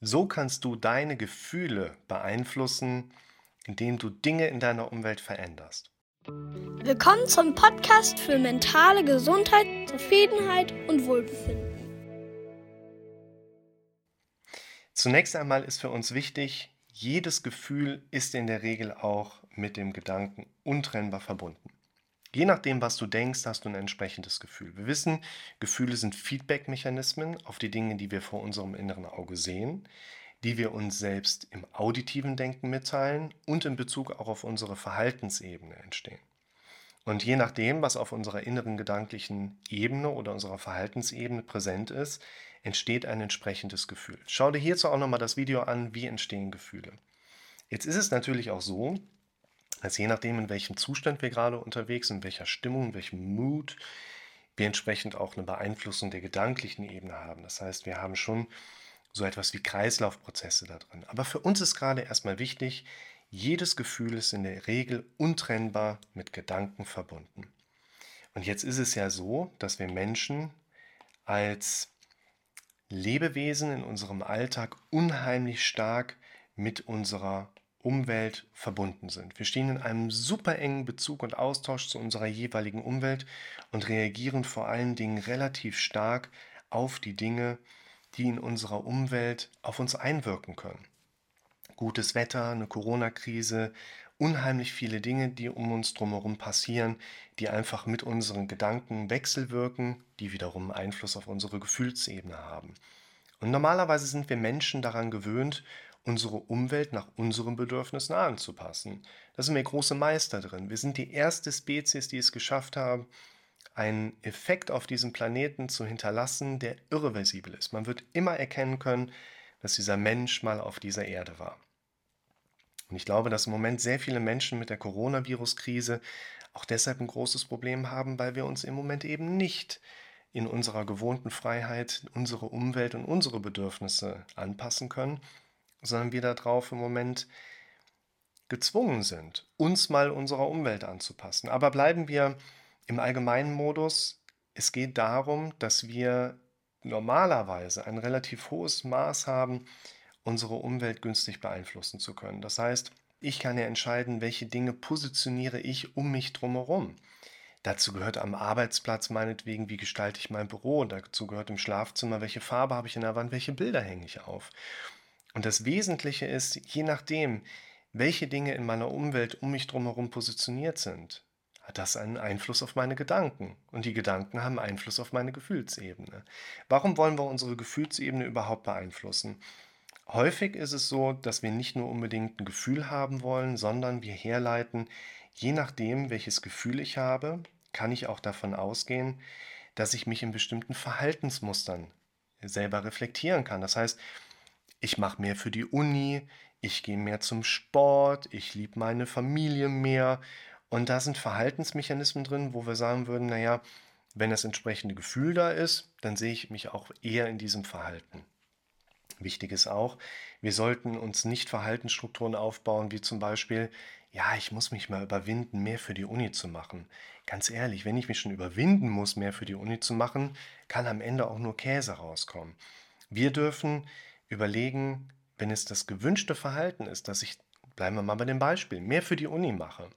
So kannst du deine Gefühle beeinflussen, indem du Dinge in deiner Umwelt veränderst. Willkommen zum Podcast für mentale Gesundheit, Zufriedenheit und Wohlbefinden. Zunächst einmal ist für uns wichtig, jedes Gefühl ist in der Regel auch mit dem Gedanken untrennbar verbunden. Je nachdem, was du denkst, hast du ein entsprechendes Gefühl. Wir wissen, Gefühle sind Feedback-Mechanismen auf die Dinge, die wir vor unserem inneren Auge sehen, die wir uns selbst im auditiven Denken mitteilen und in Bezug auch auf unsere Verhaltensebene entstehen. Und je nachdem, was auf unserer inneren gedanklichen Ebene oder unserer Verhaltensebene präsent ist, entsteht ein entsprechendes Gefühl. Schau dir hierzu auch nochmal das Video an, wie entstehen Gefühle. Jetzt ist es natürlich auch so, also je nachdem, in welchem Zustand wir gerade unterwegs sind, in welcher Stimmung, in welchem Mood, wir entsprechend auch eine Beeinflussung der gedanklichen Ebene haben. Das heißt, wir haben schon so etwas wie Kreislaufprozesse da drin. Aber für uns ist gerade erstmal wichtig, jedes Gefühl ist in der Regel untrennbar mit Gedanken verbunden. Und jetzt ist es ja so, dass wir Menschen als Lebewesen in unserem Alltag unheimlich stark mit unserer Umwelt verbunden sind. Wir stehen in einem super engen Bezug und Austausch zu unserer jeweiligen Umwelt und reagieren vor allen Dingen relativ stark auf die Dinge, die in unserer Umwelt auf uns einwirken können. Gutes Wetter, eine Corona-Krise, unheimlich viele Dinge, die um uns drumherum passieren, die einfach mit unseren Gedanken wechselwirken, die wiederum Einfluss auf unsere Gefühlsebene haben. Und normalerweise sind wir Menschen daran gewöhnt, unsere Umwelt nach unseren Bedürfnissen anzupassen. Da sind wir große Meister drin. Wir sind die erste Spezies, die es geschafft haben, einen Effekt auf diesem Planeten zu hinterlassen, der irreversibel ist. Man wird immer erkennen können, dass dieser Mensch mal auf dieser Erde war. Und ich glaube, dass im Moment sehr viele Menschen mit der Coronavirus-Krise auch deshalb ein großes Problem haben, weil wir uns im Moment eben nicht in unserer gewohnten Freiheit unsere Umwelt und unsere Bedürfnisse anpassen können, sondern wir darauf im Moment gezwungen sind, uns mal unserer Umwelt anzupassen. Aber bleiben wir im allgemeinen Modus. Es geht darum, dass wir normalerweise ein relativ hohes Maß haben, unsere Umwelt günstig beeinflussen zu können. Das heißt, ich kann ja entscheiden, welche Dinge positioniere ich um mich drumherum. Dazu gehört am Arbeitsplatz meinetwegen, wie gestalte ich mein Büro. Dazu gehört im Schlafzimmer, welche Farbe habe ich in der Wand, welche Bilder hänge ich auf. Und das Wesentliche ist, je nachdem, welche Dinge in meiner Umwelt um mich drumherum positioniert sind, hat das einen Einfluss auf meine Gedanken. Und die Gedanken haben Einfluss auf meine Gefühlsebene. Warum wollen wir unsere Gefühlsebene überhaupt beeinflussen? Häufig ist es so, dass wir nicht nur unbedingt ein Gefühl haben wollen, sondern wir herleiten, je nachdem, welches Gefühl ich habe, kann ich auch davon ausgehen, dass ich mich in bestimmten Verhaltensmustern selber reflektieren kann. Das heißt, ich mache mehr für die Uni, ich gehe mehr zum Sport, ich liebe meine Familie mehr. Und da sind Verhaltensmechanismen drin, wo wir sagen würden, naja, wenn das entsprechende Gefühl da ist, dann sehe ich mich auch eher in diesem Verhalten. Wichtig ist auch, wir sollten uns nicht Verhaltensstrukturen aufbauen, wie zum Beispiel, ja, ich muss mich mal überwinden, mehr für die Uni zu machen. Ganz ehrlich, wenn ich mich schon überwinden muss, mehr für die Uni zu machen, kann am Ende auch nur Käse rauskommen. Wir dürfen überlegen, wenn es das gewünschte Verhalten ist, dass ich, bleiben wir mal bei dem Beispiel, mehr für die Uni mache,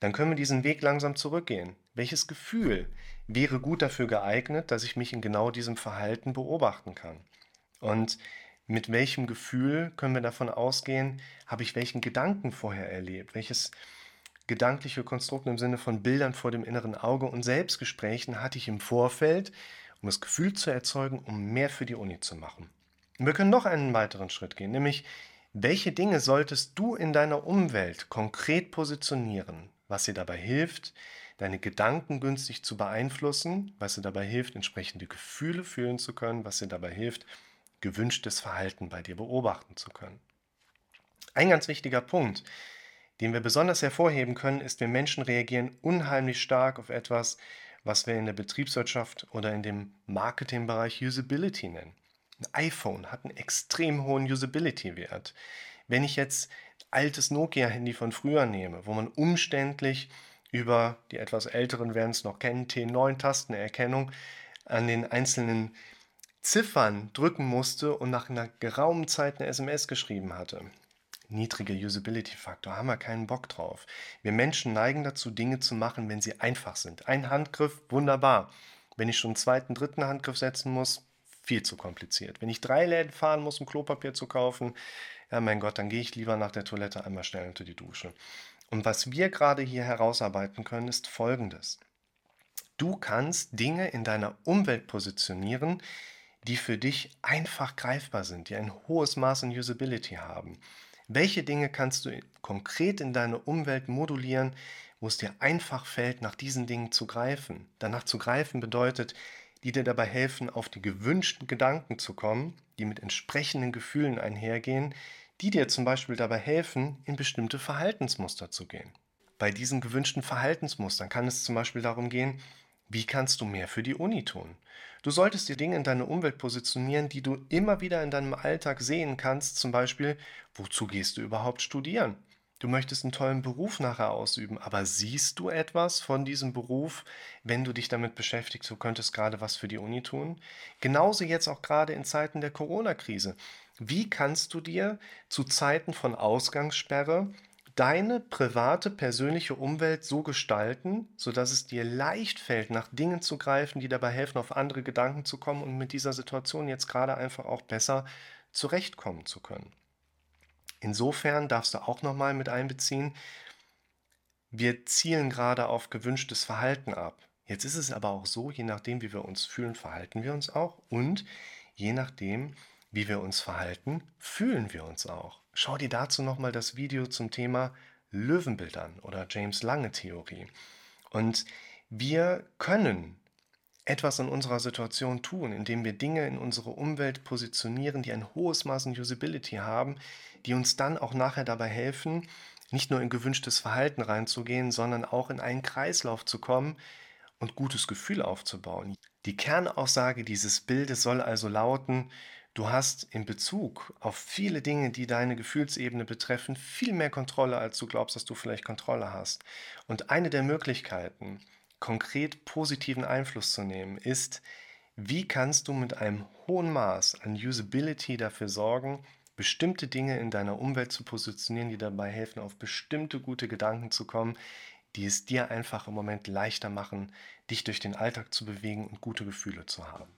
dann können wir diesen Weg langsam zurückgehen. Welches Gefühl wäre gut dafür geeignet, dass ich mich in genau diesem Verhalten beobachten kann? Und mit welchem Gefühl können wir davon ausgehen, habe ich welchen Gedanken vorher erlebt? Welches gedankliche Konstrukt im Sinne von Bildern vor dem inneren Auge und Selbstgesprächen hatte ich im Vorfeld, um das Gefühl zu erzeugen, um mehr für die Uni zu machen? Wir können noch einen weiteren Schritt gehen, nämlich welche Dinge solltest du in deiner Umwelt konkret positionieren, was dir dabei hilft, deine Gedanken günstig zu beeinflussen, was dir dabei hilft, entsprechende Gefühle fühlen zu können, was dir dabei hilft, gewünschtes Verhalten bei dir beobachten zu können. Ein ganz wichtiger Punkt, den wir besonders hervorheben können, ist, wir Menschen reagieren unheimlich stark auf etwas, was wir in der Betriebswirtschaft oder in dem Marketingbereich Usability nennen. Ein iPhone hat einen extrem hohen Usability-Wert. Wenn ich jetzt altes Nokia-Handy von früher nehme, wo man umständlich über die etwas älteren werden es noch kennen, T9-Tastenerkennung an den einzelnen Ziffern drücken musste und nach einer geraumen Zeit eine SMS geschrieben hatte. Niedriger Usability-Faktor, haben wir keinen Bock drauf. Wir Menschen neigen dazu, Dinge zu machen, wenn sie einfach sind. Ein Handgriff, wunderbar. Wenn ich schon einen zweiten, dritten Handgriff setzen muss, viel zu kompliziert. Wenn ich drei Läden fahren muss, um Klopapier zu kaufen, ja mein Gott, dann gehe ich lieber nach der Toilette einmal schnell unter die Dusche. Und was wir gerade hier herausarbeiten können, ist Folgendes. Du kannst Dinge in deiner Umwelt positionieren, die für dich einfach greifbar sind, die ein hohes Maß an Usability haben. Welche Dinge kannst du konkret in deine Umwelt modulieren, wo es dir einfach fällt, nach diesen Dingen zu greifen? Danach zu greifen bedeutet, die dir dabei helfen, auf die gewünschten Gedanken zu kommen, die mit entsprechenden Gefühlen einhergehen, die dir zum Beispiel dabei helfen, in bestimmte Verhaltensmuster zu gehen. Bei diesen gewünschten Verhaltensmustern kann es zum Beispiel darum gehen, wie kannst du mehr für die Uni tun? Du solltest dir Dinge in deine Umwelt positionieren, die du immer wieder in deinem Alltag sehen kannst. Zum Beispiel, wozu gehst du überhaupt studieren? Du möchtest einen tollen Beruf nachher ausüben, aber siehst du etwas von diesem Beruf, wenn du dich damit beschäftigst, du könntest gerade was für die Uni tun? Genauso jetzt auch gerade in Zeiten der Corona-Krise. Wie kannst du dir zu Zeiten von Ausgangssperre deine private, persönliche Umwelt so gestalten, sodass es dir leicht fällt, nach Dingen zu greifen, die dabei helfen, auf andere Gedanken zu kommen und mit dieser Situation jetzt gerade einfach auch besser zurechtkommen zu können. Insofern darfst du auch nochmal mit einbeziehen, wir zielen gerade auf gewünschtes Verhalten ab. Jetzt ist es aber auch so, je nachdem, wie wir uns fühlen, verhalten wir uns auch und je nachdem, wie wir uns verhalten, fühlen wir uns auch. Schau dir dazu nochmal das Video zum Thema Löwenbild an oder James Lange Theorie. Und wir können etwas in unserer Situation tun, indem wir Dinge in unsere Umwelt positionieren, die ein hohes Maß an Usability haben, die uns dann auch nachher dabei helfen, nicht nur in gewünschtes Verhalten reinzugehen, sondern auch in einen Kreislauf zu kommen und gutes Gefühl aufzubauen. Die Kernaussage dieses Bildes soll also lauten, Du hast in Bezug auf viele Dinge, die deine Gefühlsebene betreffen, viel mehr Kontrolle, als du glaubst, dass du vielleicht Kontrolle hast. Und eine der Möglichkeiten, konkret positiven Einfluss zu nehmen, ist, wie kannst du mit einem hohen Maß an Usability dafür sorgen, bestimmte Dinge in deiner Umwelt zu positionieren, die dabei helfen, auf bestimmte gute Gedanken zu kommen, die es dir einfach im Moment leichter machen, dich durch den Alltag zu bewegen und gute Gefühle zu haben.